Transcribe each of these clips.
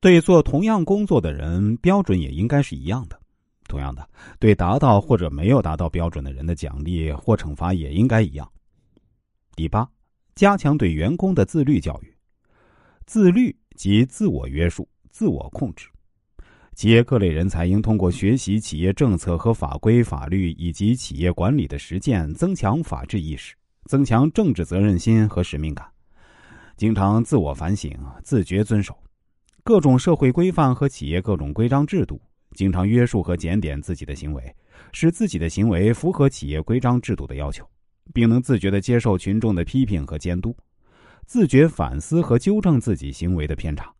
对做同样工作的人，标准也应该是一样的。同样的，对达到或者没有达到标准的人的奖励或惩罚也应该一样。第八，加强对员工的自律教育。自律即自我约束、自我控制。企业各类人才应通过学习企业政策和法规、法律以及企业管理的实践，增强法治意识，增强政治责任心和使命感，经常自我反省，自觉遵守各种社会规范和企业各种规章制度。经常约束和检点自己的行为，使自己的行为符合企业规章制度的要求，并能自觉的接受群众的批评和监督，自觉反思和纠正自己行为的偏差。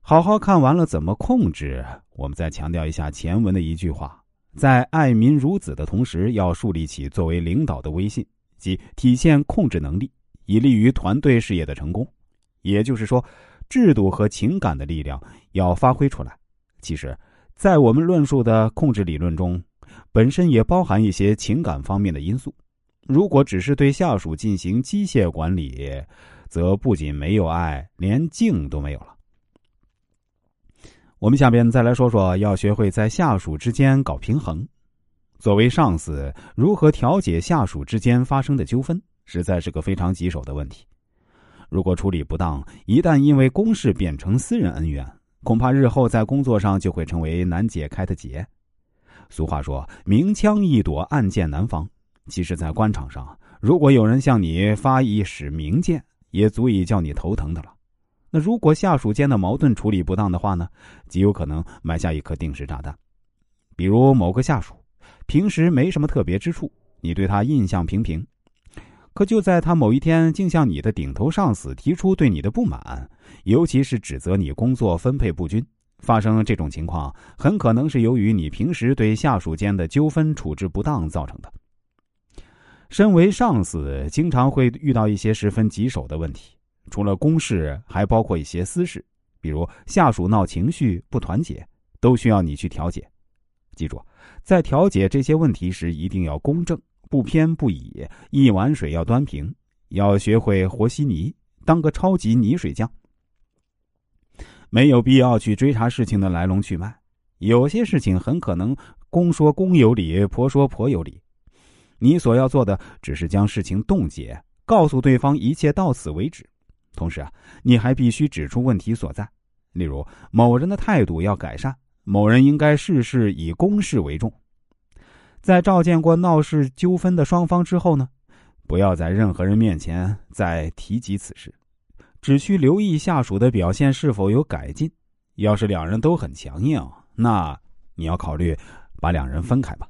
好好看完了怎么控制，我们再强调一下前文的一句话：在爱民如子的同时，要树立起作为领导的威信，即体现控制能力，以利于团队事业的成功。也就是说，制度和情感的力量要发挥出来。其实，在我们论述的控制理论中，本身也包含一些情感方面的因素。如果只是对下属进行机械管理，则不仅没有爱，连敬都没有了。我们下边再来说说，要学会在下属之间搞平衡。作为上司，如何调解下属之间发生的纠纷，实在是个非常棘手的问题。如果处理不当，一旦因为公事变成私人恩怨。恐怕日后在工作上就会成为难解开的结。俗话说：“明枪易躲，暗箭难防。”其实，在官场上，如果有人向你发一使明箭，也足以叫你头疼的了。那如果下属间的矛盾处理不当的话呢？极有可能埋下一颗定时炸弹。比如某个下属平时没什么特别之处，你对他印象平平。可就在他某一天竟向你的顶头上司提出对你的不满，尤其是指责你工作分配不均，发生这种情况，很可能是由于你平时对下属间的纠纷处置不当造成的。身为上司，经常会遇到一些十分棘手的问题，除了公事，还包括一些私事，比如下属闹情绪、不团结，都需要你去调解。记住，在调解这些问题时，一定要公正。不偏不倚，一碗水要端平，要学会和稀泥，当个超级泥水匠。没有必要去追查事情的来龙去脉，有些事情很可能公说公有理，婆说婆有理。你所要做的只是将事情冻结，告诉对方一切到此为止。同时啊，你还必须指出问题所在，例如某人的态度要改善，某人应该事事以公事为重。在召见过闹事纠纷的双方之后呢，不要在任何人面前再提及此事，只需留意下属的表现是否有改进。要是两人都很强硬，那你要考虑把两人分开吧。